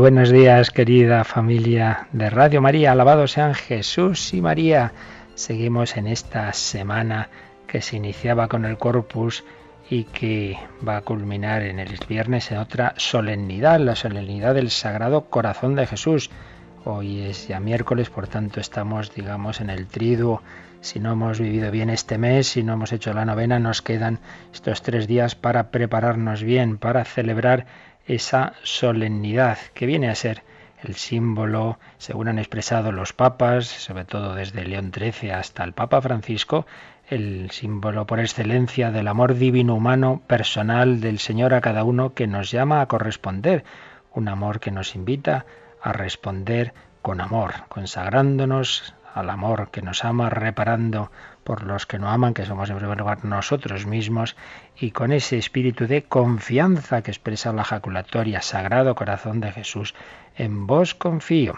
Buenos días, querida familia de Radio María. Alabados sean Jesús y María. Seguimos en esta semana que se iniciaba con el Corpus y que va a culminar en el viernes en otra solemnidad, la solemnidad del Sagrado Corazón de Jesús. Hoy es ya miércoles, por tanto estamos, digamos, en el triduo. Si no hemos vivido bien este mes, si no hemos hecho la novena, nos quedan estos tres días para prepararnos bien, para celebrar esa solemnidad que viene a ser el símbolo, según han expresado los papas, sobre todo desde León XIII hasta el Papa Francisco, el símbolo por excelencia del amor divino humano personal del Señor a cada uno que nos llama a corresponder, un amor que nos invita a responder con amor, consagrándonos al amor que nos ama, reparando por los que no aman, que somos en primer lugar nosotros mismos, y con ese espíritu de confianza que expresa la jaculatoria, Sagrado Corazón de Jesús, en vos confío.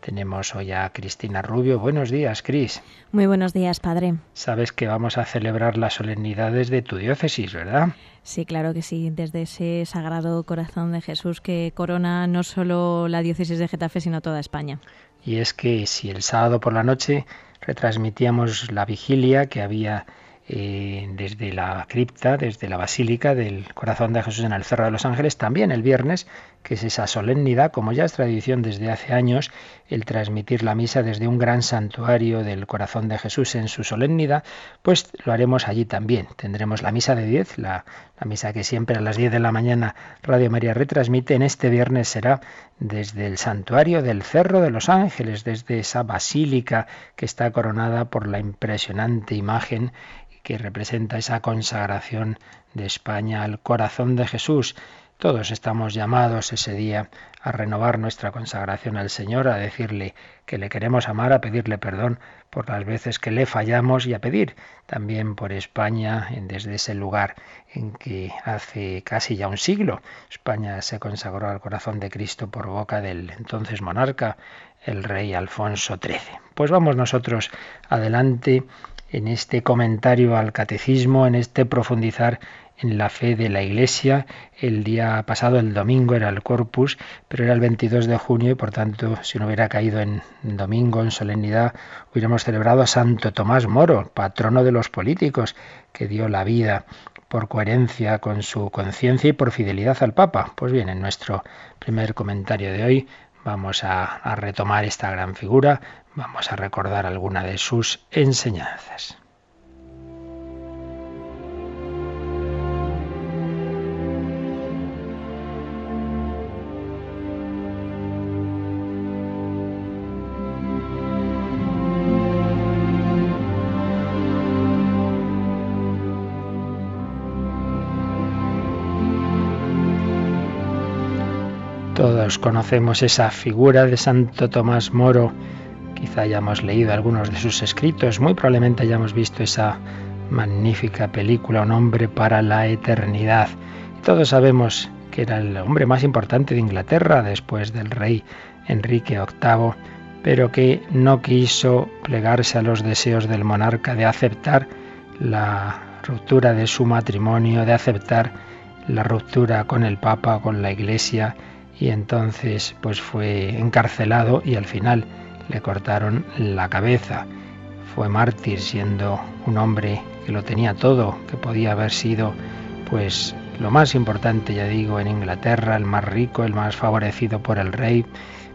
Tenemos hoy a Cristina Rubio. Buenos días, Cris. Muy buenos días, Padre. Sabes que vamos a celebrar las solemnidades de tu diócesis, ¿verdad? Sí, claro que sí, desde ese Sagrado Corazón de Jesús que corona no solo la diócesis de Getafe, sino toda España. Y es que si el sábado por la noche retransmitíamos la vigilia que había eh, desde la cripta, desde la basílica del corazón de Jesús en el Cerro de los Ángeles, también el viernes, que es esa solemnidad, como ya es tradición desde hace años, el transmitir la misa desde un gran santuario del corazón de Jesús en su solemnidad, pues lo haremos allí también. Tendremos la misa de 10, la, la misa que siempre a las 10 de la mañana Radio María retransmite, en este viernes será desde el santuario del Cerro de los Ángeles, desde esa basílica que está coronada por la impresionante imagen que representa esa consagración de España al corazón de Jesús. Todos estamos llamados ese día a renovar nuestra consagración al Señor, a decirle que le queremos amar, a pedirle perdón por las veces que le fallamos y a pedir también por España desde ese lugar en que hace casi ya un siglo España se consagró al corazón de Cristo por boca del entonces monarca, el rey Alfonso XIII. Pues vamos nosotros adelante en este comentario al catecismo, en este profundizar en la fe de la Iglesia. El día pasado, el domingo, era el Corpus, pero era el 22 de junio y por tanto, si no hubiera caído en domingo, en solemnidad, hubiéramos celebrado a Santo Tomás Moro, patrono de los políticos, que dio la vida por coherencia con su conciencia y por fidelidad al Papa. Pues bien, en nuestro primer comentario de hoy vamos a, retomar esta gran figura, Vamos a recordar alguna de sus enseñanzas. Conocemos esa figura de Santo Tomás Moro, Quizá hayamos leído algunos de sus escritos, muy probablemente hayamos visto esa magnífica película Un hombre para la eternidad. todos sabemos que era el hombre más importante de Inglaterra después del rey Enrique VIII, pero que no quiso plegarse a los deseos del monarca de aceptar la ruptura de su matrimonio, de aceptar la ruptura con el Papa, con la Iglesia, y entonces pues fue encarcelado y al final le cortaron la cabeza. Fue mártir siendo un hombre que lo tenía todo, que podía haber sido pues lo más importante, ya digo, en Inglaterra, el más rico, el más favorecido por el rey,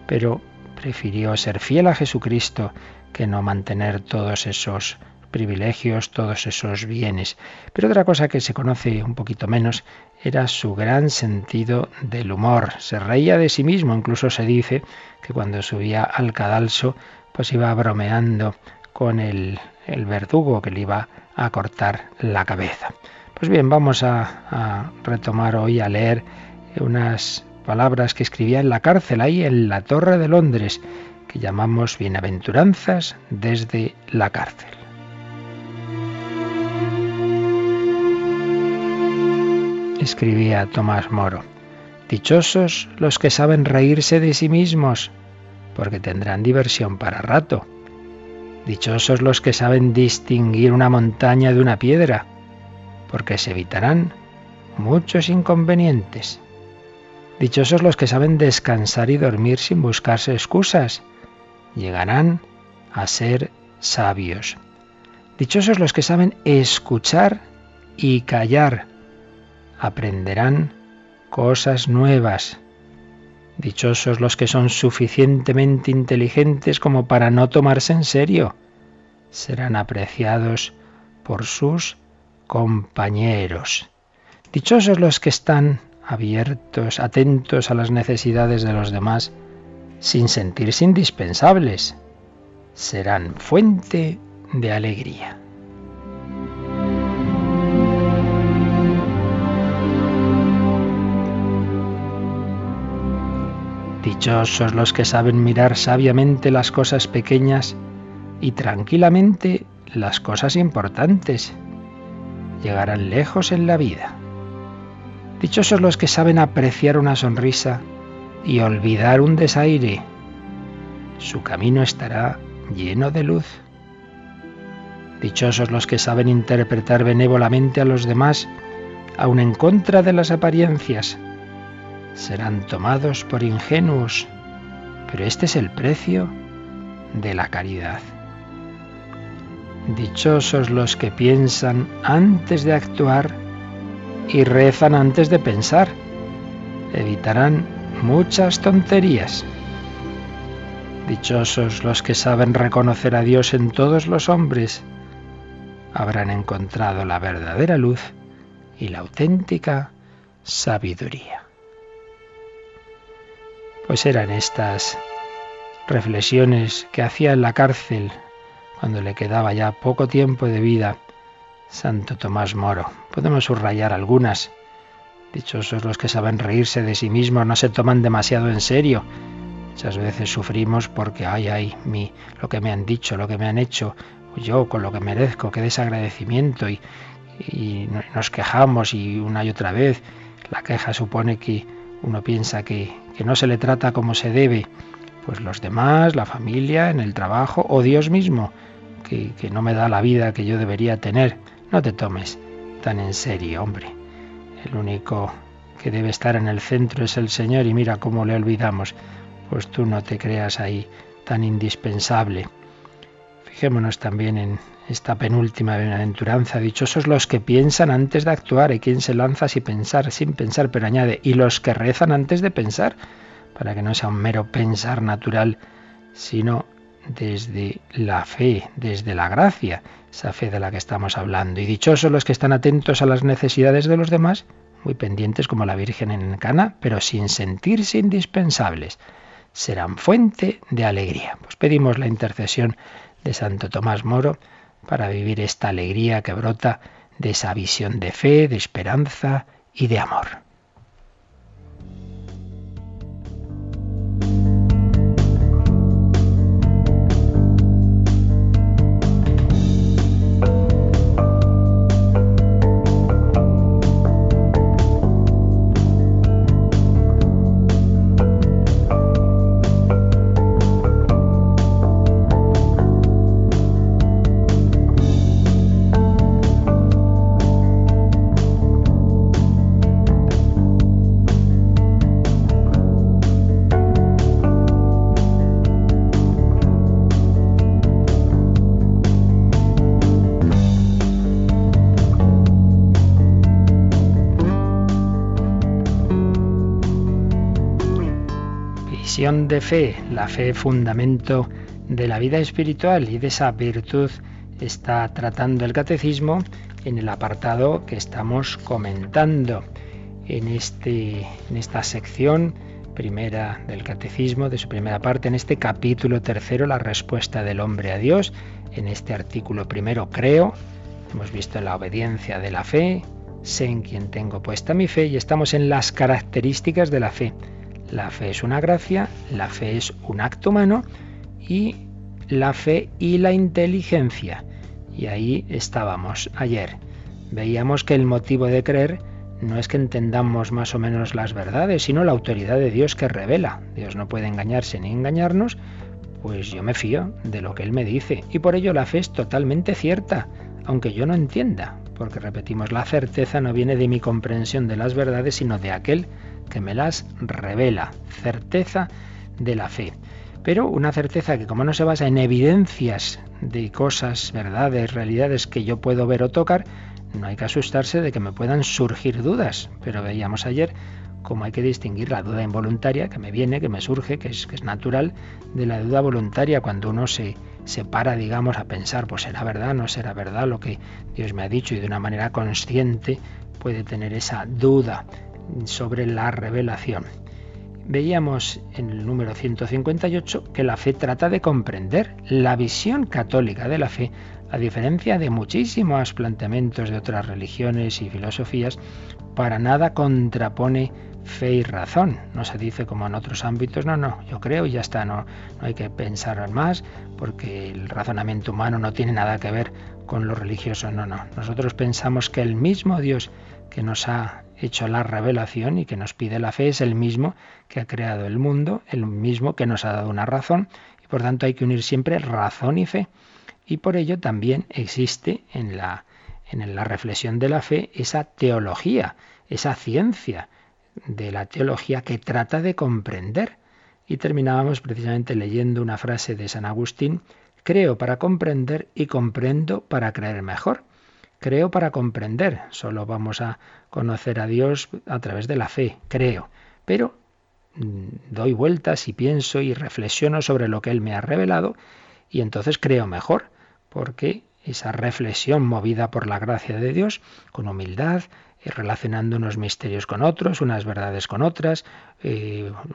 pero prefirió ser fiel a Jesucristo que no mantener todos esos privilegios, todos esos bienes. Pero otra cosa que se conoce un poquito menos era su gran sentido del humor. Se reía de sí mismo, incluso se dice que cuando subía al cadalso, pues iba bromeando con el, verdugo que le iba a cortar la cabeza. Pues bien, vamos a, a retomar hoy a leer unas palabras que escribía en la cárcel, ahí en la Torre de Londres, que llamamos bienaventuranzas desde la cárcel. Escribía Tomás Moro, Dichosos los que saben reírse de sí mismos, porque tendrán diversión para rato. Dichosos los que saben distinguir una montaña de una piedra, porque se evitarán muchos inconvenientes. Dichosos los que saben descansar y dormir sin buscarse excusas, llegarán a ser sabios. Dichosos los que saben escuchar y callar, aprenderán cosas nuevas. Dichosos los que son suficientemente inteligentes como para no tomarse en serio. Serán apreciados por sus compañeros. Dichosos los que están abiertos, atentos a las necesidades de los demás, sin sentirse indispensables. Serán fuente de alegría. Dichosos los que saben mirar sabiamente las cosas pequeñas y tranquilamente las cosas importantes. Llegarán lejos en la vida. Dichosos los que saben apreciar una sonrisa y olvidar un desaire. Su camino estará lleno de luz. Dichosos los que saben interpretar benévolamente a los demás, aun en contra de las apariencias serán tomados por ingenuos, pero este es el precio de la caridad. Dichosos los que piensan antes de actuar y rezan antes de pensar. Evitarán muchas tonterías. Dichosos los que saben reconocer a Dios en todos los hombres. Habrán encontrado la verdadera luz y la auténtica sabiduría. Pues eran estas reflexiones que hacía en la cárcel cuando le quedaba ya poco tiempo de vida Santo Tomás Moro. Podemos subrayar algunas. Dichosos los que saben reírse de sí mismos, no se toman demasiado en serio. Muchas veces sufrimos porque, ay, ay, mi, lo que me han dicho, lo que me han hecho, yo con lo que merezco, qué desagradecimiento y, y nos quejamos y una y otra vez. La queja supone que uno piensa que, que no se le trata como se debe, pues los demás, la familia, en el trabajo o Dios mismo, que, que no me da la vida que yo debería tener. No te tomes tan en serio, hombre. El único que debe estar en el centro es el Señor y mira cómo le olvidamos. Pues tú no te creas ahí tan indispensable. Fijémonos también en esta penúltima bienaventuranza. Dichosos los que piensan antes de actuar. y quien se lanza sin pensar, sin pensar, pero añade, y los que rezan antes de pensar, para que no sea un mero pensar natural, sino desde la fe, desde la gracia, esa fe de la que estamos hablando. Y dichosos los que están atentos a las necesidades de los demás, muy pendientes como la Virgen en Cana, pero sin sentirse indispensables. Serán fuente de alegría. Pues pedimos la intercesión de Santo Tomás Moro para vivir esta alegría que brota de esa visión de fe, de esperanza y de amor. De fe, la fe fundamento de la vida espiritual y de esa virtud está tratando el catecismo en el apartado que estamos comentando en, este, en esta sección primera del catecismo, de su primera parte, en este capítulo tercero, la respuesta del hombre a Dios, en este artículo primero, creo, hemos visto la obediencia de la fe, sé en quien tengo puesta mi fe y estamos en las características de la fe. La fe es una gracia, la fe es un acto humano y la fe y la inteligencia. Y ahí estábamos ayer. Veíamos que el motivo de creer no es que entendamos más o menos las verdades, sino la autoridad de Dios que revela. Dios no puede engañarse ni engañarnos, pues yo me fío de lo que Él me dice. Y por ello la fe es totalmente cierta, aunque yo no entienda, porque repetimos, la certeza no viene de mi comprensión de las verdades, sino de aquel que me las revela. Certeza de la fe. Pero una certeza que como no se basa en evidencias de cosas, verdades, realidades que yo puedo ver o tocar, no hay que asustarse de que me puedan surgir dudas. Pero veíamos ayer cómo hay que distinguir la duda involuntaria que me viene, que me surge, que es, que es natural, de la duda voluntaria cuando uno se, se para, digamos, a pensar, pues será verdad, no será verdad lo que Dios me ha dicho y de una manera consciente puede tener esa duda sobre la revelación. Veíamos en el número 158 que la fe trata de comprender la visión católica de la fe, a diferencia de muchísimos planteamientos de otras religiones y filosofías, para nada contrapone fe y razón. No se dice como en otros ámbitos, no, no, yo creo y ya está, no, no hay que pensar más porque el razonamiento humano no tiene nada que ver con lo religioso, no, no. Nosotros pensamos que el mismo Dios que nos ha hecho la revelación y que nos pide la fe es el mismo que ha creado el mundo, el mismo que nos ha dado una razón y por tanto hay que unir siempre razón y fe. Y por ello también existe en la, en la reflexión de la fe esa teología, esa ciencia de la teología que trata de comprender. Y terminábamos precisamente leyendo una frase de San Agustín, creo para comprender y comprendo para creer mejor. Creo para comprender, solo vamos a conocer a Dios a través de la fe, creo. Pero mm, doy vueltas y pienso y reflexiono sobre lo que Él me ha revelado y entonces creo mejor, porque esa reflexión movida por la gracia de Dios, con humildad, relacionando unos misterios con otros, unas verdades con otras,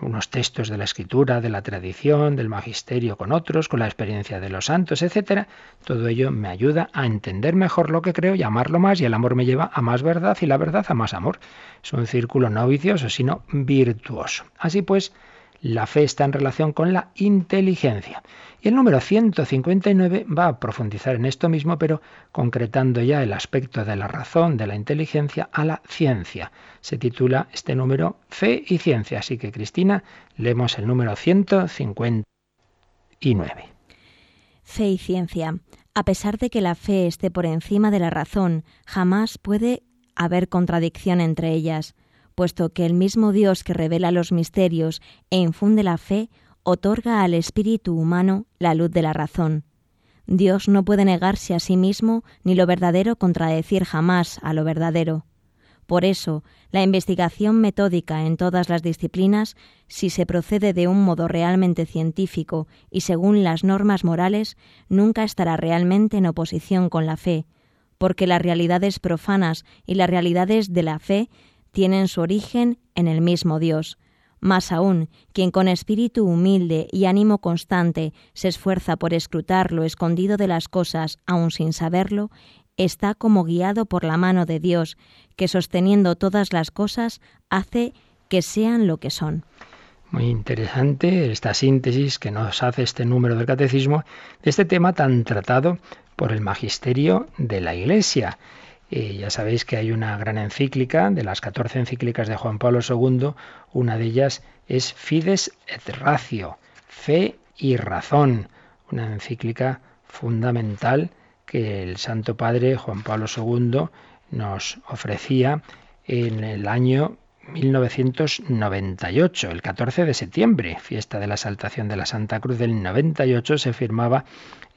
unos textos de la escritura, de la tradición, del magisterio con otros, con la experiencia de los santos, etcétera. Todo ello me ayuda a entender mejor lo que creo y amarlo más, y el amor me lleva a más verdad y la verdad a más amor. Es un círculo no vicioso, sino virtuoso. Así pues, la fe está en relación con la inteligencia. El número 159 va a profundizar en esto mismo, pero concretando ya el aspecto de la razón, de la inteligencia, a la ciencia. Se titula este número Fe y Ciencia. Así que, Cristina, leemos el número 159. Fe y ciencia. A pesar de que la fe esté por encima de la razón, jamás puede haber contradicción entre ellas puesto que el mismo Dios que revela los misterios e infunde la fe, otorga al espíritu humano la luz de la razón. Dios no puede negarse a sí mismo ni lo verdadero contradecir jamás a lo verdadero. Por eso, la investigación metódica en todas las disciplinas, si se procede de un modo realmente científico y según las normas morales, nunca estará realmente en oposición con la fe, porque las realidades profanas y las realidades de la fe tienen su origen en el mismo Dios. Más aún, quien con espíritu humilde y ánimo constante se esfuerza por escrutar lo escondido de las cosas, aun sin saberlo, está como guiado por la mano de Dios, que sosteniendo todas las cosas hace que sean lo que son. Muy interesante esta síntesis que nos hace este número del catecismo de este tema tan tratado por el magisterio de la Iglesia ya sabéis que hay una gran encíclica, de las 14 encíclicas de Juan Pablo II, una de ellas es Fides et Ratio, Fe y Razón, una encíclica fundamental que el Santo Padre Juan Pablo II nos ofrecía en el año 1998, el 14 de septiembre, fiesta de la Saltación de la Santa Cruz del 98, se firmaba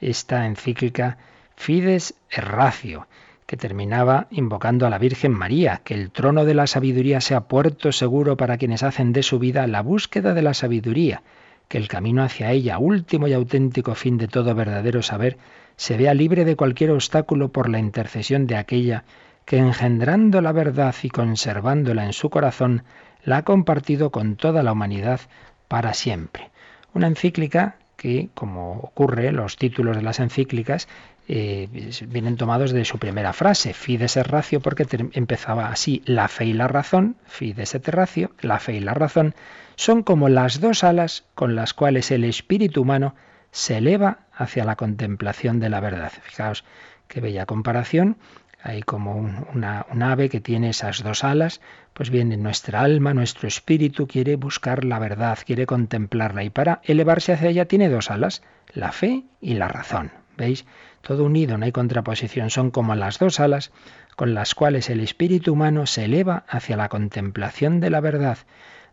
esta encíclica Fides et Ratio que terminaba invocando a la Virgen María, que el trono de la sabiduría sea puerto seguro para quienes hacen de su vida la búsqueda de la sabiduría, que el camino hacia ella, último y auténtico fin de todo verdadero saber, se vea libre de cualquier obstáculo por la intercesión de aquella que engendrando la verdad y conservándola en su corazón, la ha compartido con toda la humanidad para siempre. Una encíclica que, como ocurre, los títulos de las encíclicas eh, vienen tomados de su primera frase, fides et ratio, porque empezaba así, la fe y la razón, fides et ratio, la fe y la razón, son como las dos alas con las cuales el espíritu humano se eleva hacia la contemplación de la verdad. Fijaos qué bella comparación. Hay como un, una, un, ave que tiene esas dos alas, pues bien, nuestra alma, nuestro espíritu quiere buscar la verdad, quiere contemplarla y para elevarse hacia ella tiene dos alas, la fe y la razón. ¿Veis? Todo unido, no hay contraposición, son como las dos alas con las cuales el espíritu humano se eleva hacia la contemplación de la verdad.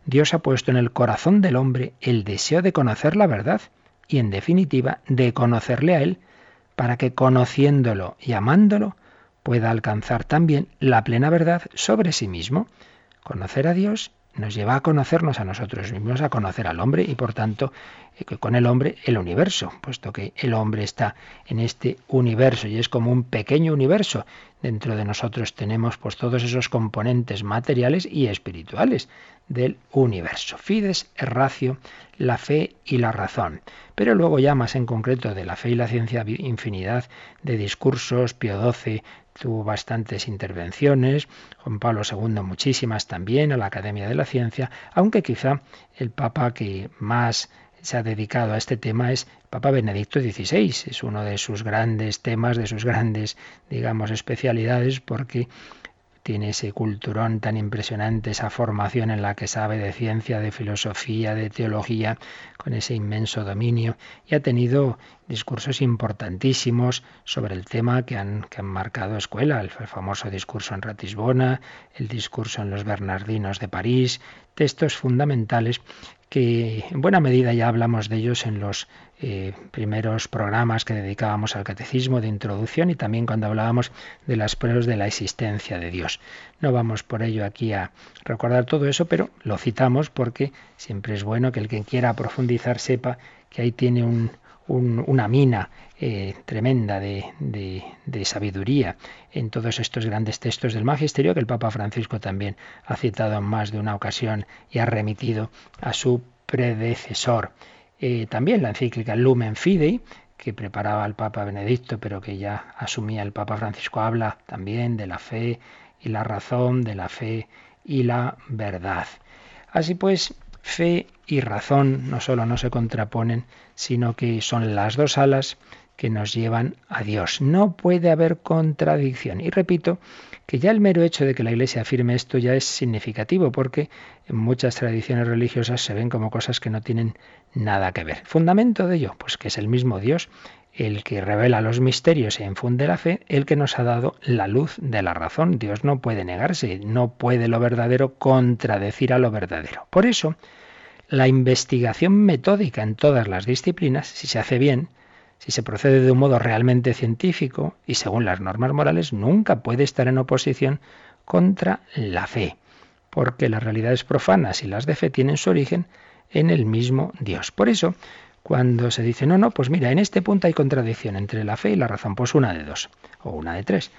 Dios ha puesto en el corazón del hombre el deseo de conocer la verdad y, en definitiva, de conocerle a Él, para que conociéndolo y amándolo pueda alcanzar también la plena verdad sobre sí mismo. Conocer a Dios nos lleva a conocernos a nosotros mismos, a conocer al hombre y por tanto eh, con el hombre el universo, puesto que el hombre está en este universo y es como un pequeño universo. Dentro de nosotros tenemos pues todos esos componentes materiales y espirituales del universo. Fides es ratio, la fe y la razón. Pero luego ya más en concreto de la fe y la ciencia, infinidad de discursos, Pío XII tuvo bastantes intervenciones, Juan Pablo II muchísimas también, a la Academia de la Ciencia, aunque quizá el Papa que más se ha dedicado a este tema es Papa Benedicto XVI. Es uno de sus grandes temas, de sus grandes, digamos, especialidades, porque tiene ese culturón tan impresionante, esa formación en la que sabe de ciencia, de filosofía, de teología, con ese inmenso dominio, y ha tenido discursos importantísimos sobre el tema que han, que han marcado escuela, el famoso discurso en Ratisbona, el discurso en los Bernardinos de París, textos fundamentales que en buena medida ya hablamos de ellos en los eh, primeros programas que dedicábamos al catecismo de introducción y también cuando hablábamos de las pruebas de la existencia de Dios. No vamos por ello aquí a recordar todo eso, pero lo citamos porque siempre es bueno que el que quiera profundizar sepa que ahí tiene un, una mina eh, tremenda de, sabiduría en todos estos grandes textos del magisterio que el Papa Francisco también ha citado en más de una ocasión y ha remitido a su predecesor. Eh, también la encíclica Lumen Fidei, que preparaba el Papa Benedicto, pero que ya asumía el Papa Francisco, habla también de la fe y la razón, de la fe y la verdad. Así pues, fe y razón no solo no se contraponen, sino que son las dos alas que nos llevan a Dios. No puede haber contradicción. Y repito que ya el mero hecho de que la Iglesia afirme esto ya es significativo, porque en muchas tradiciones religiosas se ven como cosas que no tienen nada que ver. Fundamento de ello, pues que es el mismo Dios el que revela los misterios e infunde la fe, el que nos ha dado la luz de la razón. Dios no puede negarse, no puede lo verdadero contradecir a lo verdadero. Por eso, la investigación metódica en todas las disciplinas, si se hace bien, si se procede de un modo realmente científico y según las normas morales, nunca puede estar en oposición contra la fe, porque las realidades profanas y las de fe tienen su origen en el mismo Dios. Por eso, cuando se dice, no, no, pues mira, en este punto hay contradicción entre la fe y la razón, pues una de dos, o una de tres.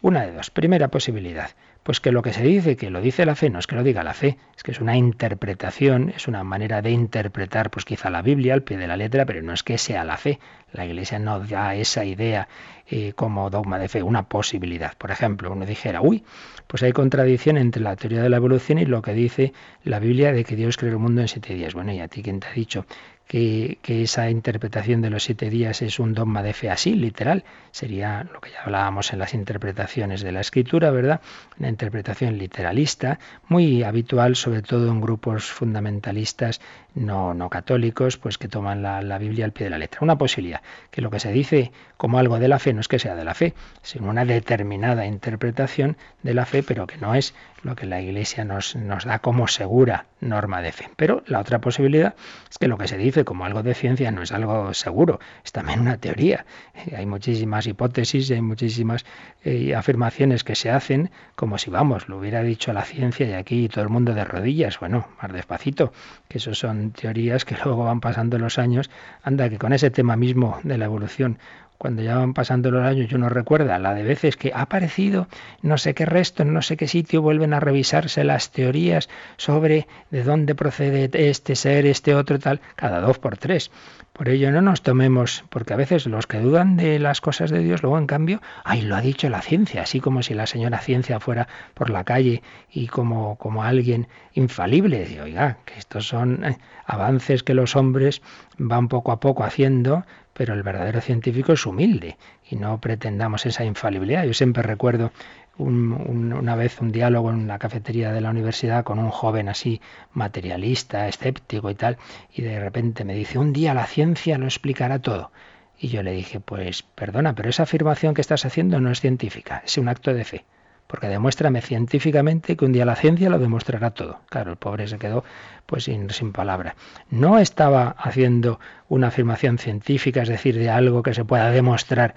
Una de dos. Primera posibilidad. Pues que lo que se dice, que lo dice la fe, no es que lo diga la fe, es que es una interpretación, es una manera de interpretar, pues quizá la Biblia al pie de la letra, pero no es que sea la fe. La Iglesia no da esa idea eh, como dogma de fe, una posibilidad. Por ejemplo, uno dijera, uy, pues hay contradicción entre la teoría de la evolución y lo que dice la Biblia de que Dios creó el mundo en siete días. Bueno, ¿y a ti quién te ha dicho que, esa interpretación de los siete días es un dogma de fe así, literal. Sería lo que ya hablábamos en las interpretaciones de la escritura, ¿verdad? Una interpretación literalista, muy habitual, sobre todo en grupos fundamentalistas no, no católicos, pues que toman la, la Biblia al pie de la letra. Una posibilidad, que lo que se dice como algo de la fe no es que sea de la fe, sino una determinada interpretación de la fe, pero que no es lo que la Iglesia nos, nos da como segura norma de fe. Pero la otra posibilidad es que lo que se dice como algo de ciencia no es algo seguro, es también una teoría. Eh, hay muchísimas hipótesis, hay muchísimas eh, afirmaciones que se hacen como si, vamos, lo hubiera dicho la ciencia y aquí todo el mundo de rodillas. Bueno, más despacito, que eso son teorías que luego van pasando los años. Anda, que con ese tema mismo de la evolución cuando ya van pasando los años y uno recuerda la de veces que ha aparecido no sé qué resto, en no sé qué sitio, vuelven a revisarse las teorías sobre de dónde procede este ser, este otro, tal, cada dos por tres. Por ello no nos tomemos, porque a veces los que dudan de las cosas de Dios, luego en cambio, ay, lo ha dicho la ciencia, así como si la señora ciencia fuera por la calle y como, como alguien infalible. de oiga, que estos son eh, avances que los hombres van poco a poco haciendo, pero el verdadero científico es humilde y no pretendamos esa infalibilidad. Yo siempre recuerdo una vez un diálogo en la cafetería de la universidad con un joven así materialista, escéptico y tal, y de repente me dice, un día la ciencia lo explicará todo. Y yo le dije, pues perdona, pero esa afirmación que estás haciendo no es científica, es un acto de fe porque demuéstrame científicamente que un día la ciencia lo demostrará todo. Claro, el pobre se quedó pues sin, sin palabra. No estaba haciendo una afirmación científica, es decir, de algo que se pueda demostrar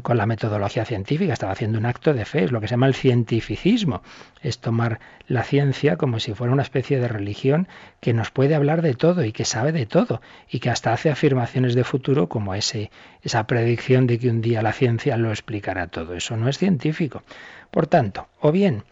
con la metodología científica, estaba haciendo un acto de fe, es lo que se llama el cientificismo, es tomar la ciencia como si fuera una especie de religión que nos puede hablar de todo y que sabe de todo y que hasta hace afirmaciones de futuro como ese, esa predicción de que un día la ciencia lo explicará todo. Eso no es científico. Por tanto, o bien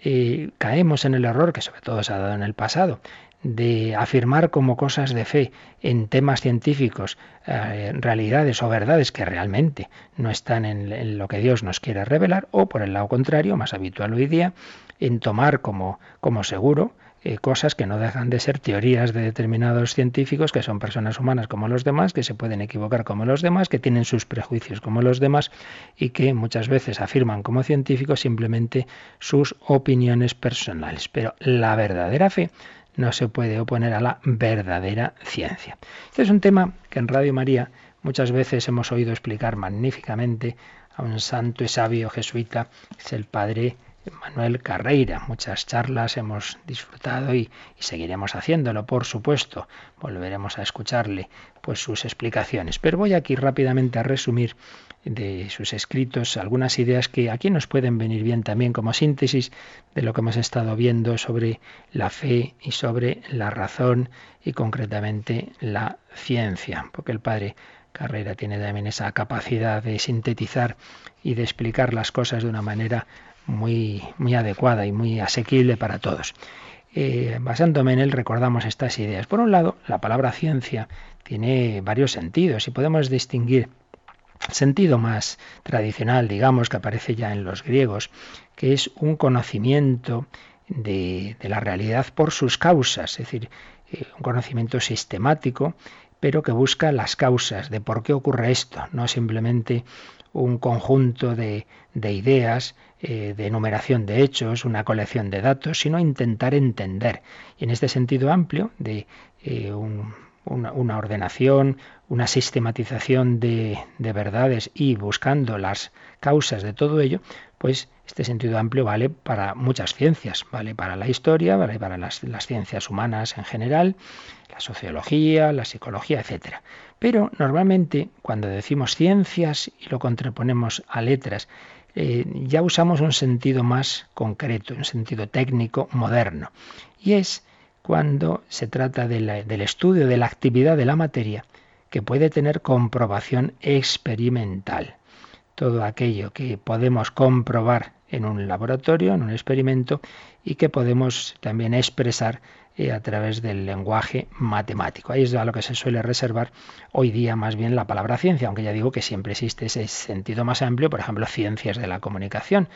eh, caemos en el error que sobre todo se ha dado en el pasado, de afirmar como cosas de fe en temas científicos eh, realidades o verdades que realmente no están en, lo que Dios nos quiere revelar, o por el lado contrario, más habitual hoy día, en tomar como, como seguro eh, cosas que no dejan de ser teorías de determinados científicos, que son personas humanas como los demás, que se pueden equivocar como los demás, que tienen sus prejuicios como los demás y que muchas veces afirman como científicos simplemente sus opiniones personales. Pero la verdadera fe no se puede oponer a la verdadera ciencia. Este es un tema que en Radio María muchas veces hemos oído explicar magníficamente a un santo y sabio jesuita, es el padre Manuel Carreira. Muchas charlas hemos disfrutado y, seguiremos haciéndolo, por supuesto. Volveremos a escucharle pues sus explicaciones. Pero voy aquí rápidamente a resumir de sus escritos algunas ideas que aquí nos pueden venir bien también como síntesis de lo que hemos estado viendo sobre la fe y sobre la razón y concretamente la ciencia, porque el padre Carrera tiene también esa capacidad de sintetizar y de explicar las cosas de una manera muy, muy adecuada y muy asequible para todos. Eh, basándome en él, recordamos estas ideas. Por un lado, la palabra ciencia tiene varios sentidos y podemos distinguir sentido más tradicional, digamos, que aparece ya en los griegos, que es un conocimiento de, la realidad por sus causas, es decir, eh, un conocimiento sistemático, pero que busca las causas de por qué ocurre esto, no simplemente un conjunto de, de ideas eh, de enumeración de hechos, una colección de datos, sino intentar entender. Y en este sentido amplio de eh, una, ordenación, una sistematización de, de, verdades y buscando las causas de todo ello, pues este sentido amplio vale para muchas ciencias, vale para la historia, vale para las, ciencias humanas en general, la sociología, la psicología, etc. Pero normalmente cuando decimos ciencias y lo contraponemos a letras, eh, ya usamos un sentido más concreto, un sentido técnico moderno. Y es cuando se trata del estudio de la actividad de la materia que puede tener comprobación experimental. Todo aquello que podemos comprobar en un laboratorio, en un experimento, y que podemos también expresar a través del lenguaje matemático. Ahí es a lo que se suele reservar hoy día más bien la palabra ciencia, aunque ya digo que siempre existe ese sentido más amplio, por ejemplo, ciencias de la comunicación,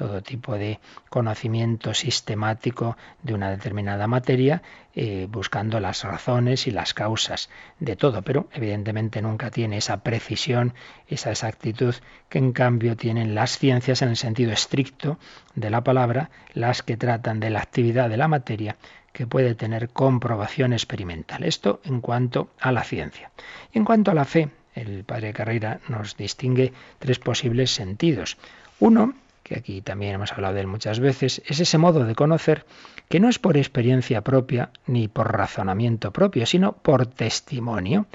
todo tipo de conocimiento sistemático de una determinada materia, eh, buscando las razones y las causas de todo, pero evidentemente nunca tiene esa precisión, esa exactitud que en cambio tienen las ciencias en el sentido estricto de la palabra, las que tratan de la actividad de la materia que puede tener comprobación experimental. Esto en cuanto a la ciencia. Y en cuanto a la fe, el padre Carrera nos distingue tres posibles sentidos. Uno, que aquí también hemos hablado de él muchas veces, es ese modo de conocer que no es por experiencia propia ni por razonamiento propio, sino por testimonio.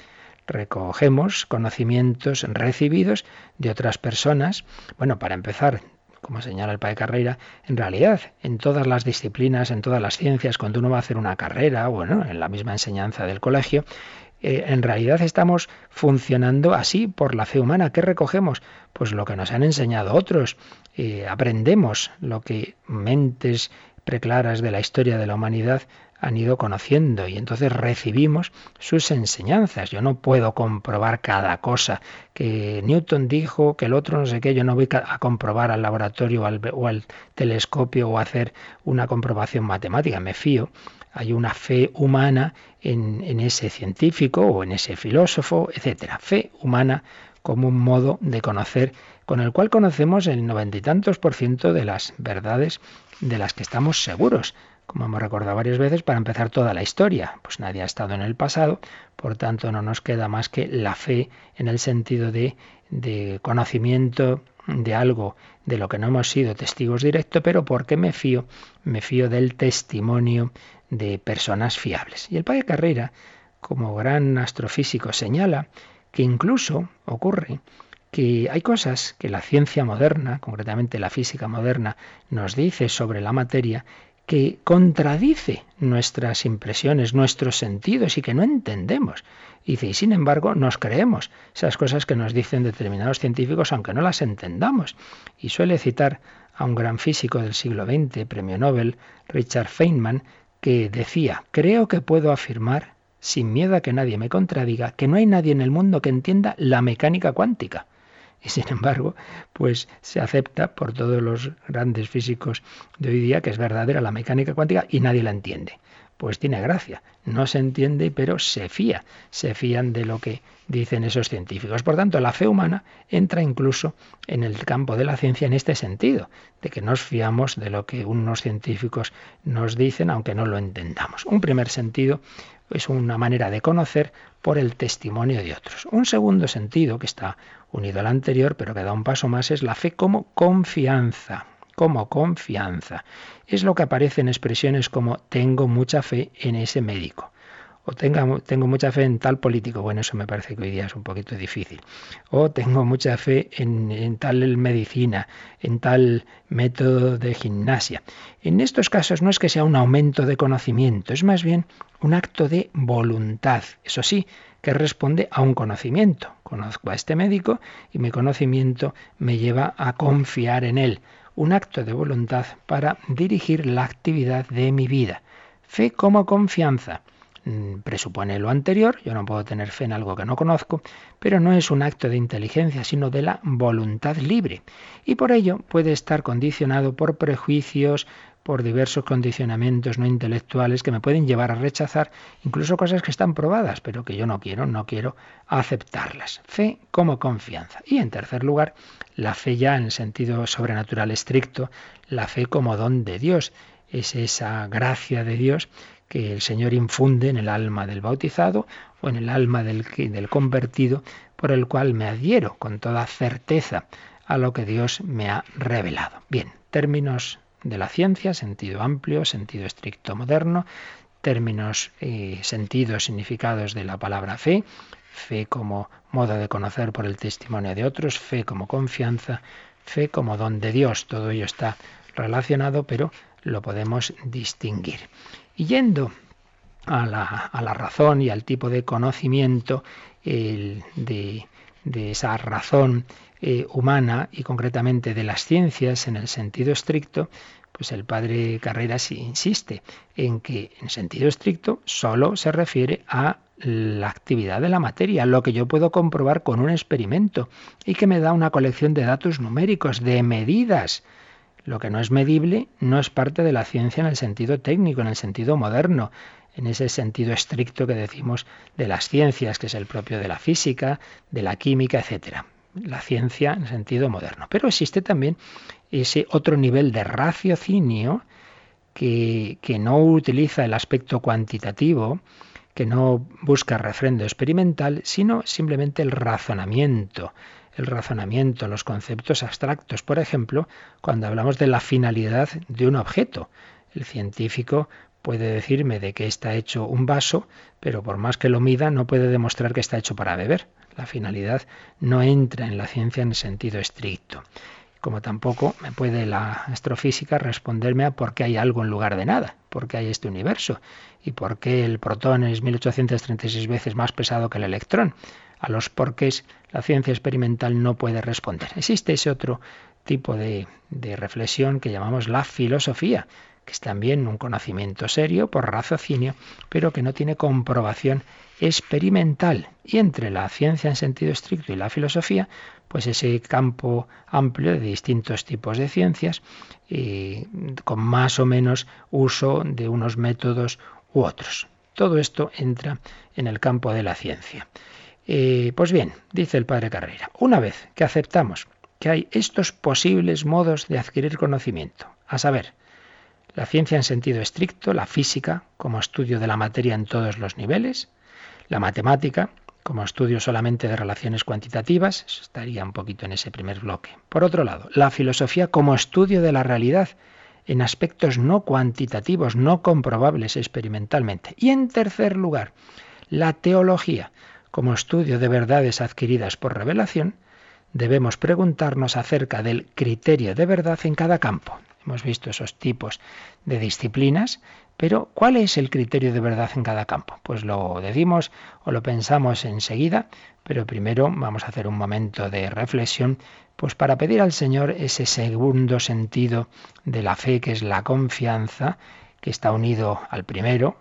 Recogemos conocimientos recibidos de otras personas, bueno, para empezar, como señala el padre Carrera, en realidad en todas las disciplinas, en todas las ciencias, cuando uno va a hacer una carrera, bueno, en la misma enseñanza del colegio, eh, en realidad estamos funcionando así por la fe humana. ¿Qué recogemos? Pues lo que nos han enseñado otros. Eh, aprendemos lo que mentes preclaras de la historia de la humanidad han ido conociendo y entonces recibimos sus enseñanzas. Yo no puedo comprobar cada cosa que Newton dijo, que el otro no sé qué, yo no voy a comprobar al laboratorio o al, o al telescopio o hacer una comprobación matemática, me fío. Hay una fe humana en, ese científico o en ese filósofo, etcétera. Fe humana como un modo de conocer con el cual conocemos el noventa y tantos por ciento de las verdades de las que estamos seguros como hemos recordado varias veces, para empezar toda la historia. Pues nadie ha estado en el pasado, por tanto no nos queda más que la fe en el sentido de, de conocimiento de algo de lo que no hemos sido testigos directos, pero porque me fío, me fío del testimonio de personas fiables. Y el padre Carrera, como gran astrofísico, señala que incluso ocurre que hay cosas que la ciencia moderna, concretamente la física moderna, nos dice sobre la materia que contradice nuestras impresiones, nuestros sentidos y que no entendemos. Y dice, y sin embargo nos creemos esas cosas que nos dicen determinados científicos aunque no las entendamos. Y suele citar a un gran físico del siglo XX, premio Nobel, Richard Feynman, que decía, creo que puedo afirmar, sin miedo a que nadie me contradiga, que no hay nadie en el mundo que entienda la mecánica cuántica y sin embargo, pues se acepta por todos los grandes físicos de hoy día que es verdadera la mecánica cuántica y nadie la entiende. Pues tiene gracia, no se entiende, pero se fía, se fían de lo que dicen esos científicos. Por tanto, la fe humana entra incluso en el campo de la ciencia en este sentido, de que nos fiamos de lo que unos científicos nos dicen, aunque no lo entendamos. Un primer sentido es una manera de conocer por el testimonio de otros. Un segundo sentido, que está unido al anterior, pero que da un paso más, es la fe como confianza. Como confianza. Es lo que aparece en expresiones como tengo mucha fe en ese médico o tengo mucha fe en tal político, bueno, eso me parece que hoy día es un poquito difícil, o tengo mucha fe en tal medicina, en tal método de gimnasia. En estos casos no es que sea un aumento de conocimiento, es más bien un acto de voluntad, eso sí, que responde a un conocimiento. Conozco a este médico y mi conocimiento me lleva a confiar en él. Un acto de voluntad para dirigir la actividad de mi vida. Fe como confianza. Mm, presupone lo anterior, yo no puedo tener fe en algo que no conozco, pero no es un acto de inteligencia, sino de la voluntad libre. Y por ello puede estar condicionado por prejuicios, por diversos condicionamientos no intelectuales que me pueden llevar a rechazar incluso cosas que están probadas, pero que yo no quiero, no quiero aceptarlas. Fe como confianza. Y en tercer lugar, la fe ya en sentido sobrenatural estricto, la fe como don de Dios. Es esa gracia de Dios que el Señor infunde en el alma del bautizado o en el alma del, del convertido, por el cual me adhiero con toda certeza a lo que Dios me ha revelado. Bien, términos de la ciencia, sentido amplio, sentido estricto moderno, términos y sentidos, significados de la palabra fe, fe como modo de conocer por el testimonio de otros, fe como confianza, fe como don de Dios. Todo ello está relacionado, pero lo podemos distinguir. Y yendo a la, razón y al tipo de conocimiento el, de, de, esa razón eh, humana y concretamente de las ciencias en el sentido estricto, pues el padre Carreras insiste en que en sentido estricto solo se refiere a la actividad de la materia, lo que yo puedo comprobar con un experimento y que me da una colección de datos numéricos, de medidas lo que no es medible no es parte de la ciencia en el sentido técnico, en el sentido moderno, en ese sentido estricto que decimos de las ciencias, que es el propio de la física, de la química, etc. La ciencia en el sentido moderno. Pero existe también ese otro nivel de raciocinio que, que no utiliza el aspecto cuantitativo, que no busca refrendo experimental, sino simplemente el razonamiento el razonamiento, los conceptos abstractos. Por ejemplo, cuando hablamos de la finalidad de un objeto, el científico puede decirme de qué está hecho un vaso, pero por más que lo mida no puede demostrar que está hecho para beber. La finalidad no entra en la ciencia en sentido estricto. Como tampoco me puede la astrofísica responderme a por qué hay algo en lugar de nada, por qué hay este universo y por qué el protón es 1836 veces más pesado que el electrón. A los porqués la ciencia experimental no puede responder. Existe ese otro tipo de, de reflexión que llamamos la filosofía, que es también un conocimiento serio por raciocinio, pero que no tiene comprobación experimental. Y entre la ciencia en sentido estricto y la filosofía, pues ese campo amplio de distintos tipos de ciencias, y con más o menos uso de unos métodos u otros. Todo esto entra en el campo de la ciencia. Eh, pues bien, dice el padre Carrera, una vez que aceptamos que hay estos posibles modos de adquirir conocimiento, a saber, la ciencia en sentido estricto, la física como estudio de la materia en todos los niveles, la matemática, como estudio solamente de relaciones cuantitativas, estaría un poquito en ese primer bloque. Por otro lado, la filosofía como estudio de la realidad en aspectos no cuantitativos, no comprobables experimentalmente. Y en tercer lugar, la teología como estudio de verdades adquiridas por revelación, debemos preguntarnos acerca del criterio de verdad en cada campo. Hemos visto esos tipos de disciplinas, pero ¿cuál es el criterio de verdad en cada campo? Pues lo decimos o lo pensamos enseguida, pero primero vamos a hacer un momento de reflexión, pues para pedir al Señor ese segundo sentido de la fe, que es la confianza, que está unido al primero,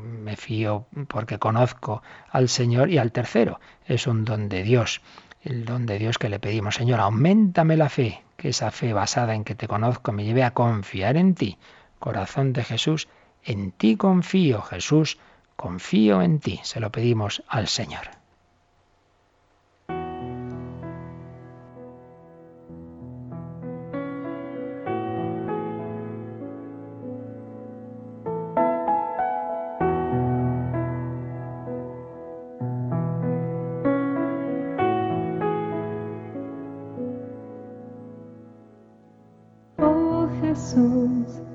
me fío porque conozco al Señor, y al tercero, es un don de Dios el don de Dios que le pedimos. Señor, aumentame la fe, que esa fe basada en que te conozco me lleve a confiar en ti. Corazón de Jesús, en ti confío, Jesús, confío en ti. Se lo pedimos al Señor.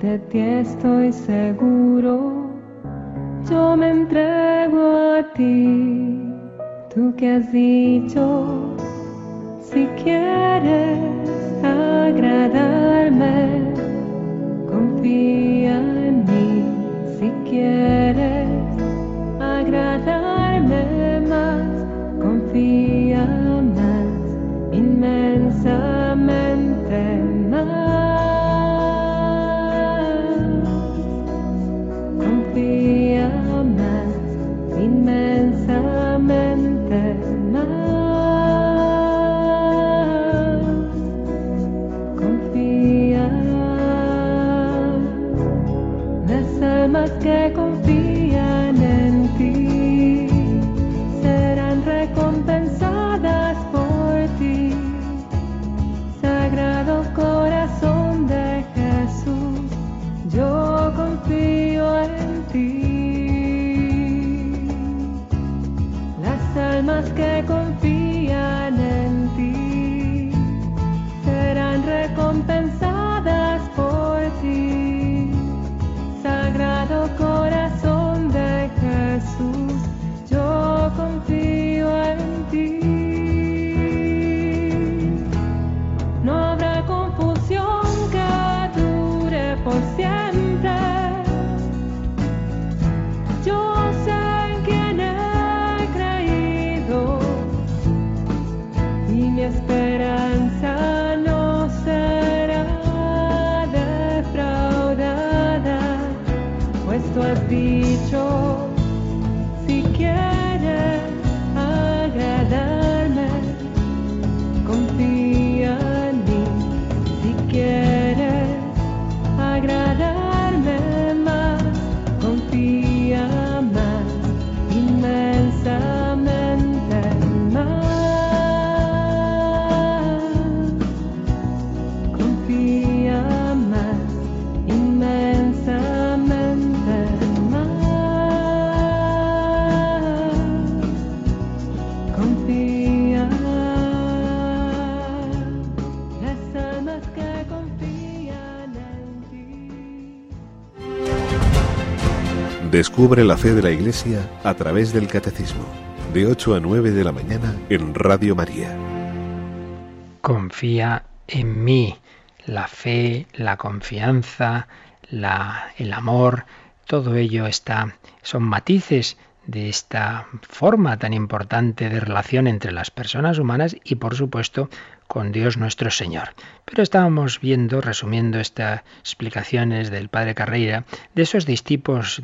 de ti estoy seguro, yo me entrego a ti, tú que has dicho, si quieres agradarme, confía en mí, si quieres agradarme más, confía más, inmensamente confío en ti. Las almas que confían. Descubre la fe de la Iglesia a través del Catecismo, de 8 a 9 de la mañana en Radio María. Confía en mí. La fe, la confianza, la, el amor, todo ello está, son matices de esta forma tan importante de relación entre las personas humanas y por supuesto con Dios nuestro Señor. Pero estábamos viendo, resumiendo estas explicaciones del padre Carreira, de esos distintos,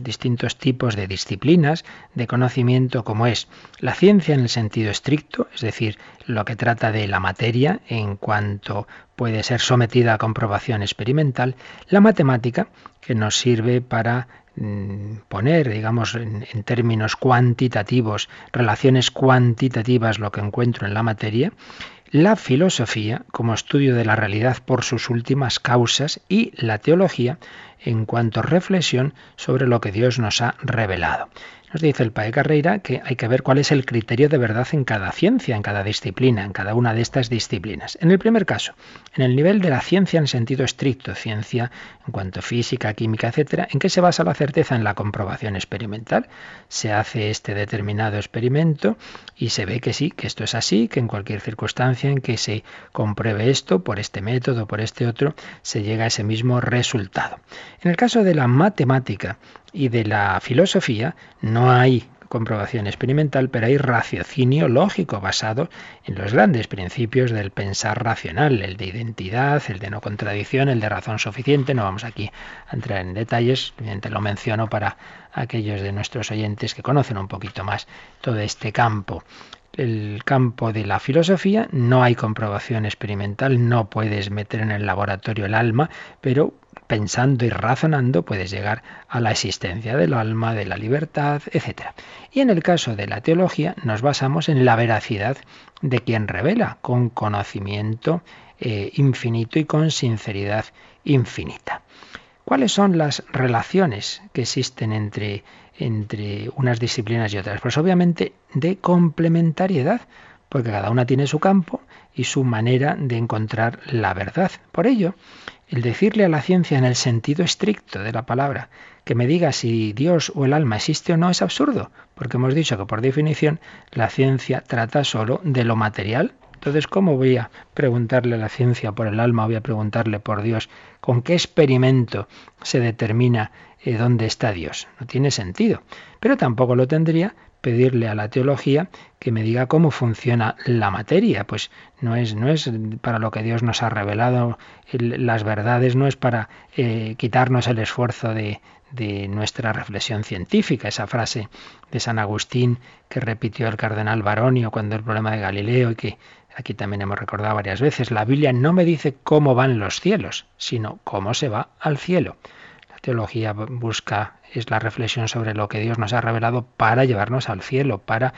tipos de disciplinas de conocimiento como es la ciencia en el sentido estricto, es decir, lo que trata de la materia en cuanto puede ser sometida a comprobación experimental, la matemática, que nos sirve para poner, digamos, en, en, términos cuantitativos, relaciones cuantitativas, lo que encuentro en la materia, la filosofía como estudio de la realidad por sus últimas causas y la teología en cuanto a reflexión sobre lo que Dios nos ha revelado. Nos dice el Pae Carreira que hay que ver cuál es el criterio de verdad en cada ciencia, en cada disciplina, en cada una de estas disciplinas. En el primer caso, en el nivel de la ciencia en sentido estricto, ciencia en cuanto física, química, etcétera, ¿en qué se basa la certeza? En la comprobación experimental. Se hace este determinado experimento y se ve que sí, que esto es así, que en cualquier circunstancia en que se compruebe esto por este método, por este otro, se llega a ese mismo resultado. En el caso de la matemática y de la filosofía, no hay comprobación experimental, pero hay raciocinio lógico basado en los grandes principios del pensar racional, el de identidad, el de no contradicción, el de razón suficiente. No vamos aquí a entrar en detalles, evidentemente lo menciono para aquellos de nuestros oyentes que conocen un poquito más todo este campo el campo de la filosofía, no hay comprobación experimental, no puedes meter en el laboratorio el alma, pero pensando y razonando puedes llegar a la existencia del alma, de la libertad, etc. Y en el caso de la teología nos basamos en la veracidad de quien revela, con conocimiento eh, infinito y con sinceridad infinita. ¿Cuáles son las relaciones que existen entre, entre unas disciplinas y otras? Pues obviamente de complementariedad, porque cada una tiene su campo y su manera de encontrar la verdad. Por ello, el decirle a la ciencia en el sentido estricto de la palabra que me diga si Dios o el alma existe o no es absurdo, porque hemos dicho que por definición la ciencia trata solo de lo material. Entonces, ¿cómo voy a preguntarle a la ciencia por el alma? Voy a preguntarle por Dios. ¿Con qué experimento se determina eh, dónde está Dios? No tiene sentido. Pero tampoco lo tendría pedirle a la teología que me diga cómo funciona la materia. Pues no es, no es para lo que Dios nos ha revelado las verdades, no es para eh, quitarnos el esfuerzo de, de nuestra reflexión científica. Esa frase de San Agustín que repitió el cardenal Baronio cuando el problema de Galileo y que aquí también hemos recordado varias veces, la Biblia no me dice cómo van los cielos, sino cómo se va al cielo teología busca es la reflexión sobre lo que Dios nos ha revelado para llevarnos al cielo, para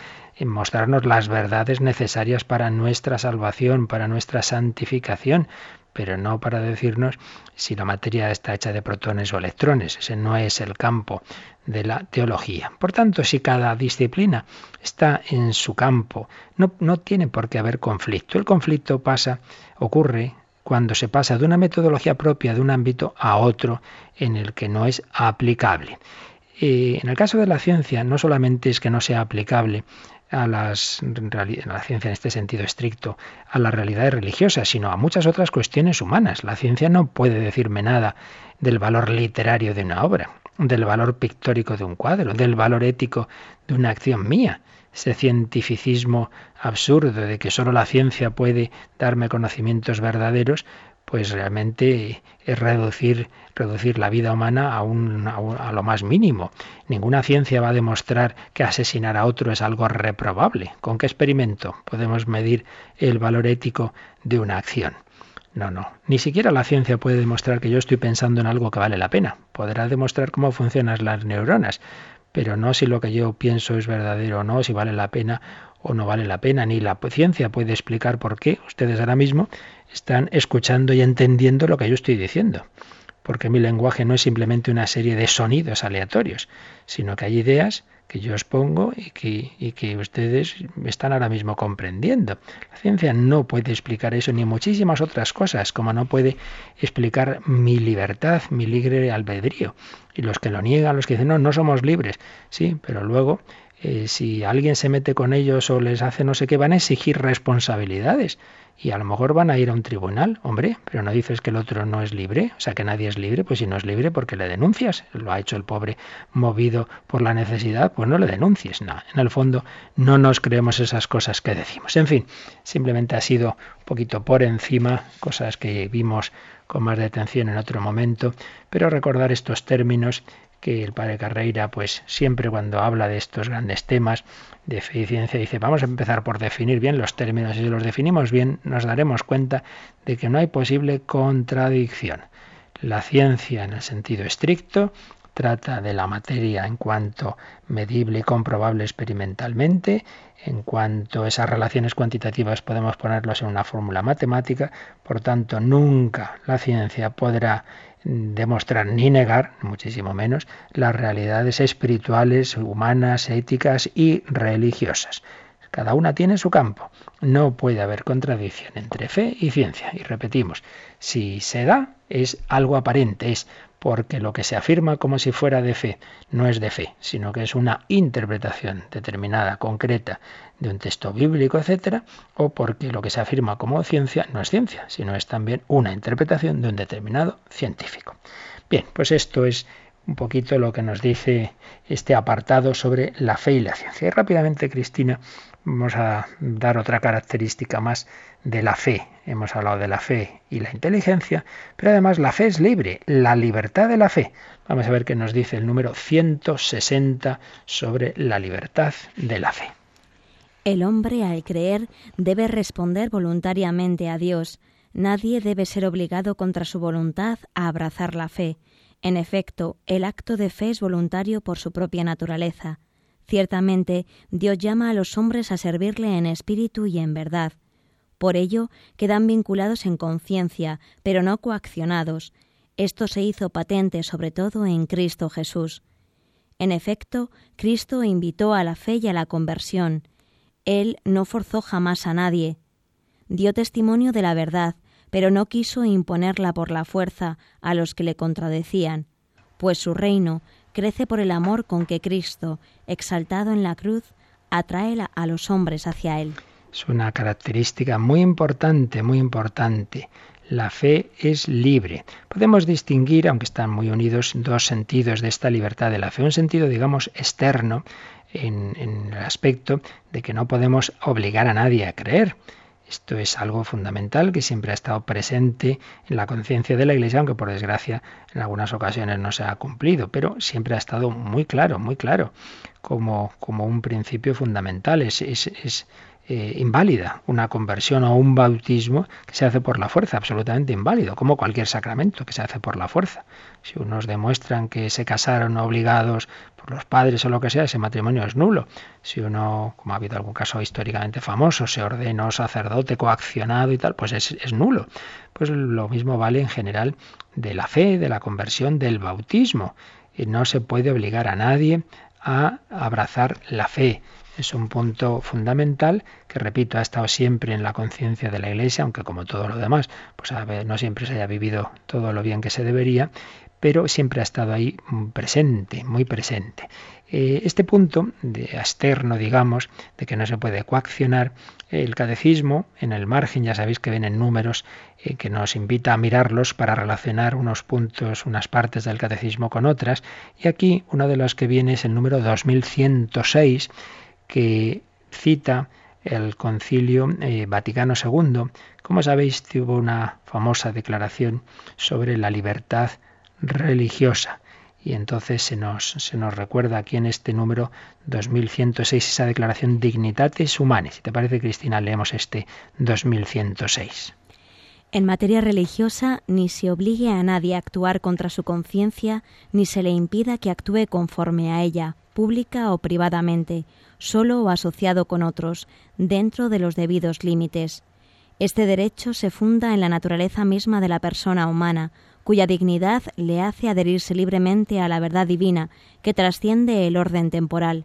mostrarnos las verdades necesarias para nuestra salvación, para nuestra santificación, pero no para decirnos si la materia está hecha de protones o electrones. Ese no es el campo de la teología. Por tanto, si cada disciplina está en su campo, no, no tiene por qué haber conflicto. El conflicto pasa, ocurre cuando se pasa de una metodología propia de un ámbito a otro en el que no es aplicable. en el caso de la ciencia, no solamente es que no sea aplicable a, las, la ciencia en este sentido estricto, a las realidades religiosas, sino a muchas otras cuestiones humanas. La ciencia no puede decirme nada del valor literario de una obra, del valor pictórico de un cuadro, del valor ético de una acción mía ese cientificismo absurdo de que solo la ciencia puede darme conocimientos verdaderos, pues realmente es reducir, reducir la vida humana a, un, a, lo más mínimo. Ninguna ciencia va a demostrar que asesinar a otro es algo reprobable. ¿Con qué experimento podemos medir el valor ético de una acción? No, no. Ni siquiera la ciencia puede demostrar que yo estoy pensando en algo que vale la pena. Podrá demostrar cómo funcionan las neuronas, pero no si lo que yo pienso es verdadero o no, si vale la pena o no vale la pena, ni la ciencia puede explicar por qué ustedes ahora mismo están escuchando y entendiendo lo que yo estoy diciendo. Porque mi lenguaje no es simplemente una serie de sonidos aleatorios, sino que hay ideas que yo os pongo y que, y que ustedes están ahora mismo comprendiendo. La ciencia no puede explicar eso ni muchísimas otras cosas, como no puede explicar mi libertad, mi libre albedrío. Y los que lo niegan, los que dicen, no, no somos libres, sí, pero luego eh, si alguien se mete con ellos o les hace no sé qué, van a exigir responsabilidades y a lo mejor van a ir a un tribunal, hombre, pero no dices que el otro no es libre, o sea que nadie es libre, pues si no es libre, porque le denuncias? Lo ha hecho el pobre movido por la necesidad, pues no le denuncies, no. En el fondo no nos creemos esas cosas que decimos. En fin, simplemente ha sido un poquito por encima, cosas que vimos con más detención en otro momento, pero recordar estos términos que el padre Carreira, pues siempre cuando habla de estos grandes temas de fe y ciencia, dice, vamos a empezar por definir bien los términos, y si los definimos bien, nos daremos cuenta de que no hay posible contradicción. La ciencia, en el sentido estricto, trata de la materia en cuanto medible y comprobable experimentalmente, en cuanto a esas relaciones cuantitativas podemos ponerlos en una fórmula matemática, por tanto nunca la ciencia podrá demostrar ni negar, muchísimo menos, las realidades espirituales, humanas, éticas y religiosas. Cada una tiene su campo. No puede haber contradicción entre fe y ciencia. Y repetimos, si se da, es algo aparente, es porque lo que se afirma como si fuera de fe no es de fe, sino que es una interpretación determinada, concreta, de un texto bíblico, etcétera, o porque lo que se afirma como ciencia no es ciencia, sino es también una interpretación de un determinado científico. Bien, pues esto es un poquito lo que nos dice este apartado sobre la fe y la ciencia. Y rápidamente, Cristina, vamos a dar otra característica más de la fe. Hemos hablado de la fe y la inteligencia, pero además la fe es libre, la libertad de la fe. Vamos a ver qué nos dice el número 160 sobre la libertad de la fe. El hombre al creer debe responder voluntariamente a Dios. Nadie debe ser obligado contra su voluntad a abrazar la fe. En efecto, el acto de fe es voluntario por su propia naturaleza. Ciertamente, Dios llama a los hombres a servirle en espíritu y en verdad. Por ello, quedan vinculados en conciencia, pero no coaccionados. Esto se hizo patente sobre todo en Cristo Jesús. En efecto, Cristo invitó a la fe y a la conversión. Él no forzó jamás a nadie. Dio testimonio de la verdad, pero no quiso imponerla por la fuerza a los que le contradecían, pues su reino crece por el amor con que Cristo, exaltado en la cruz, atrae a los hombres hacia Él. Es una característica muy importante, muy importante. La fe es libre. Podemos distinguir, aunque están muy unidos, dos sentidos de esta libertad de la fe. Un sentido, digamos, externo, en, el aspecto de que no podemos obligar a nadie a creer. Esto es algo fundamental que siempre ha estado presente en la conciencia de la Iglesia, aunque por desgracia en algunas ocasiones no se ha cumplido, pero siempre ha estado muy claro, muy claro, como, como un principio fundamental. Es eh, inválida una conversión o un bautismo que se hace por la fuerza, absolutamente inválido, como cualquier sacramento que se hace por la fuerza. Si unos demuestran que se casaron obligados por los padres o lo que sea, ese matrimonio es nulo. Si uno, como ha habido algún caso históricamente famoso, se ordenó sacerdote coaccionado y tal, pues es, es nulo. Pues lo mismo vale en general de la fe, de la conversión, del bautismo. Y no se puede obligar a nadie a abrazar la fe. Es un punto fundamental que, repito, ha estado siempre en la conciencia de la Iglesia, aunque como todo lo demás, pues no siempre se haya vivido todo lo bien que se debería, pero siempre ha estado ahí presente, muy presente. Eh, este punto de externo, digamos, de que no se puede coaccionar, el catecismo, en el margen, ya sabéis que vienen números eh, que nos invita a mirarlos para relacionar unos puntos, unas partes del catecismo con otras, y aquí uno de los que viene es el número 2106, que cita el concilio eh, Vaticano II. Como sabéis, tuvo una famosa declaración sobre la libertad religiosa. Y entonces se nos, se nos recuerda aquí en este número 2106 esa declaración Dignitatis Humanis. Si te parece, Cristina, leemos este 2106. En materia religiosa, ni se obligue a nadie a actuar contra su conciencia, ni se le impida que actúe conforme a ella, pública o privadamente, solo o asociado con otros, dentro de los debidos límites. Este derecho se funda en la naturaleza misma de la persona humana, cuya dignidad le hace adherirse libremente a la verdad divina que trasciende el orden temporal.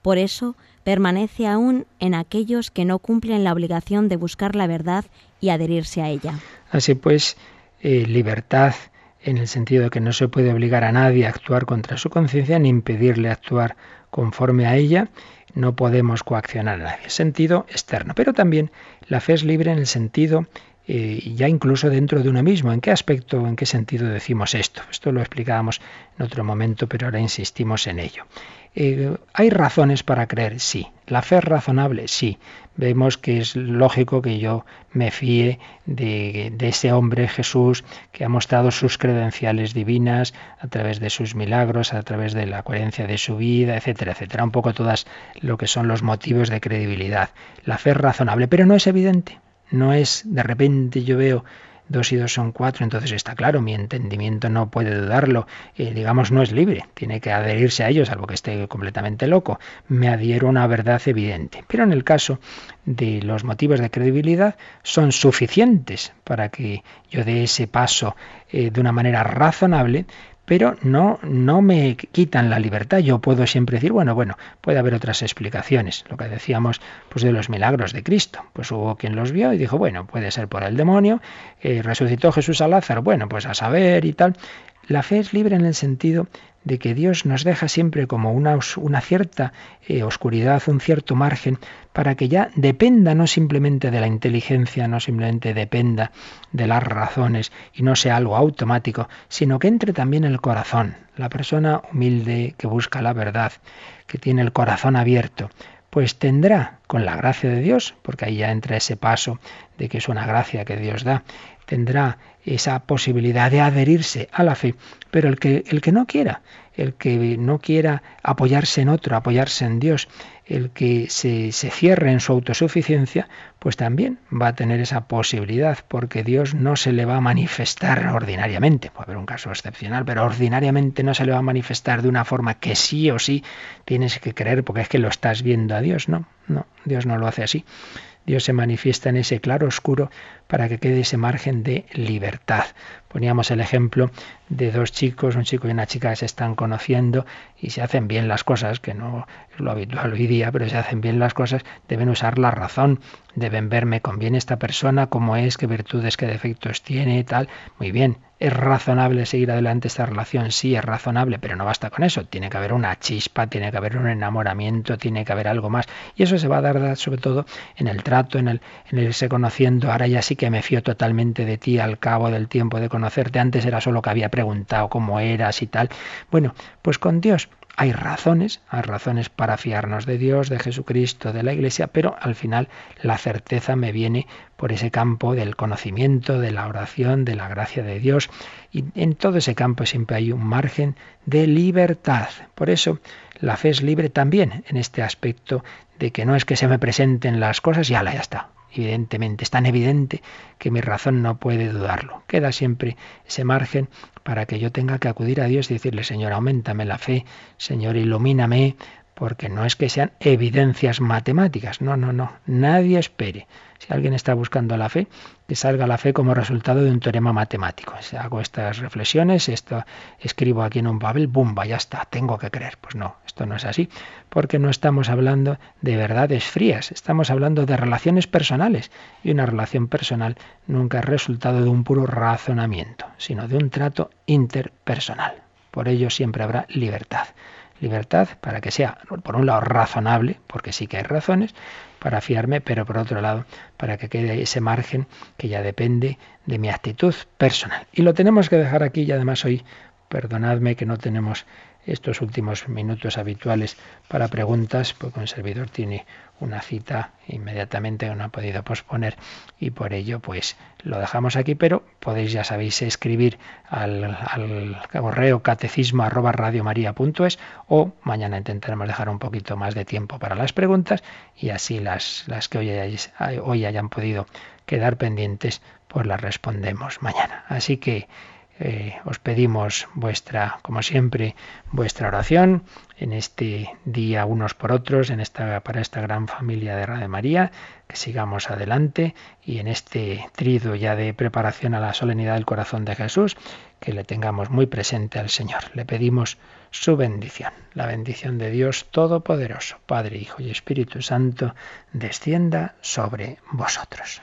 Por eso permanece aún en aquellos que no cumplen la obligación de buscar la verdad y adherirse a ella. Así pues, eh, libertad en el sentido de que no se puede obligar a nadie a actuar contra su conciencia ni impedirle actuar conforme a ella, no podemos coaccionar a nadie. Sentido externo. Pero también la fe es libre en el sentido eh, ya incluso dentro de uno mismo. ¿En qué aspecto, en qué sentido decimos esto? Esto lo explicábamos en otro momento, pero ahora insistimos en ello. Eh, ¿Hay razones para creer? Sí. ¿La fe es razonable? Sí. Vemos que es lógico que yo me fíe de, de, ese hombre Jesús que ha mostrado sus credenciales divinas a través de sus milagros, a través de la coherencia de su vida, etcétera, etcétera. Un poco todas lo que son los motivos de credibilidad. La fe es razonable, pero no es evidente. No es de repente yo veo dos y dos son cuatro, entonces está claro, mi entendimiento no puede dudarlo, eh, digamos, no es libre, tiene que adherirse a ellos, algo que esté completamente loco. Me adhiero a una verdad evidente. Pero en el caso de los motivos de credibilidad, son suficientes para que yo dé ese paso eh, de una manera razonable, pero no, no me quitan la libertad. Yo puedo siempre decir, bueno, bueno, puede haber otras explicaciones. Lo que decíamos pues de los milagros de Cristo. Pues hubo quien los vio y dijo, bueno, puede ser por el demonio. Eh, resucitó Jesús a Lázaro, bueno, pues a saber y tal. La fe es libre en el sentido de que Dios nos deja siempre como una, una cierta eh, oscuridad, un cierto margen, para que ya dependa no simplemente de la inteligencia, no simplemente dependa de las razones y no sea algo automático, sino que entre también el corazón. La persona humilde que busca la verdad, que tiene el corazón abierto, pues tendrá, con la gracia de Dios, porque ahí ya entra ese paso de que es una gracia que Dios da, tendrá esa posibilidad de adherirse a la fe, pero el que, el que no quiera, el que no quiera apoyarse en otro, apoyarse en Dios, el que se, se, cierre en su autosuficiencia, pues también va a tener esa posibilidad, porque Dios no se le va a manifestar ordinariamente, puede haber un caso excepcional, pero ordinariamente no se le va a manifestar de una forma que sí o sí tienes que creer, porque es que lo estás viendo a Dios, no, no, Dios no lo hace así. Dios se manifiesta en ese claro oscuro para que quede ese margen de libertad. Poníamos el ejemplo de dos chicos, un chico y una chica que se están conociendo y se hacen bien las cosas, que no es lo habitual hoy día, pero se hacen bien las cosas, deben usar la razón, deben verme conviene esta persona, cómo es, qué virtudes, qué defectos tiene, tal. Muy bien, ¿Es razonable seguir adelante esta relación? Sí, es razonable, pero no basta con eso. Tiene que haber una chispa, tiene que haber un enamoramiento, tiene que haber algo más. Y eso se va a dar sobre todo en el trato, en el, en el irse conociendo. Ahora ya sí que me fío totalmente de ti al cabo del tiempo de conocerte. Antes era solo que había preguntado cómo eras y tal. Bueno, pues con Dios hay razones, hay razones para fiarnos de Dios, de Jesucristo, de la Iglesia, pero al final la certeza me viene por ese campo del conocimiento, de la oración, de la gracia de Dios. Y en todo ese campo siempre hay un margen de libertad. Por eso la fe es libre también en este aspecto de que no es que se me presenten las cosas y ala, ya está evidentemente, es tan evidente que mi razón no puede dudarlo. Queda siempre ese margen para que yo tenga que acudir a Dios y decirle, Señor, aumentame la fe, Señor, ilumíname, porque no es que sean evidencias matemáticas, no, no, no, nadie espere si alguien está buscando la fe, que salga la fe como resultado de un teorema matemático. Si hago estas reflexiones, esto escribo aquí en un papel, ¡bumba! Ya está, tengo que creer. Pues no, esto no es así, porque no estamos hablando de verdades frías, estamos hablando de relaciones personales. Y una relación personal nunca es resultado de un puro razonamiento, sino de un trato interpersonal. Por ello siempre habrá libertad libertad para que sea, por un lado, razonable, porque sí que hay razones, para fiarme, pero por otro lado, para que quede ese margen que ya depende de mi actitud personal. Y lo tenemos que dejar aquí y además hoy, perdonadme que no tenemos estos últimos minutos habituales para preguntas, porque un servidor tiene una cita inmediatamente no ha podido posponer y por ello pues lo dejamos aquí, pero podéis ya sabéis escribir al, correo catecismo o mañana intentaremos dejar un poquito más de tiempo para las preguntas y así las, las que hoy, hoy hayan podido quedar pendientes pues las respondemos mañana. Así que eh, os pedimos vuestra, como siempre, vuestra oración en este día unos por otros, en esta, para esta gran familia de Radio María, que sigamos adelante y en este trido ya de preparación a la solemnidad del corazón de Jesús, que le tengamos muy presente al Señor. Le pedimos su bendición, la bendición de Dios Todopoderoso, Padre, Hijo y Espíritu Santo, descienda sobre vosotros.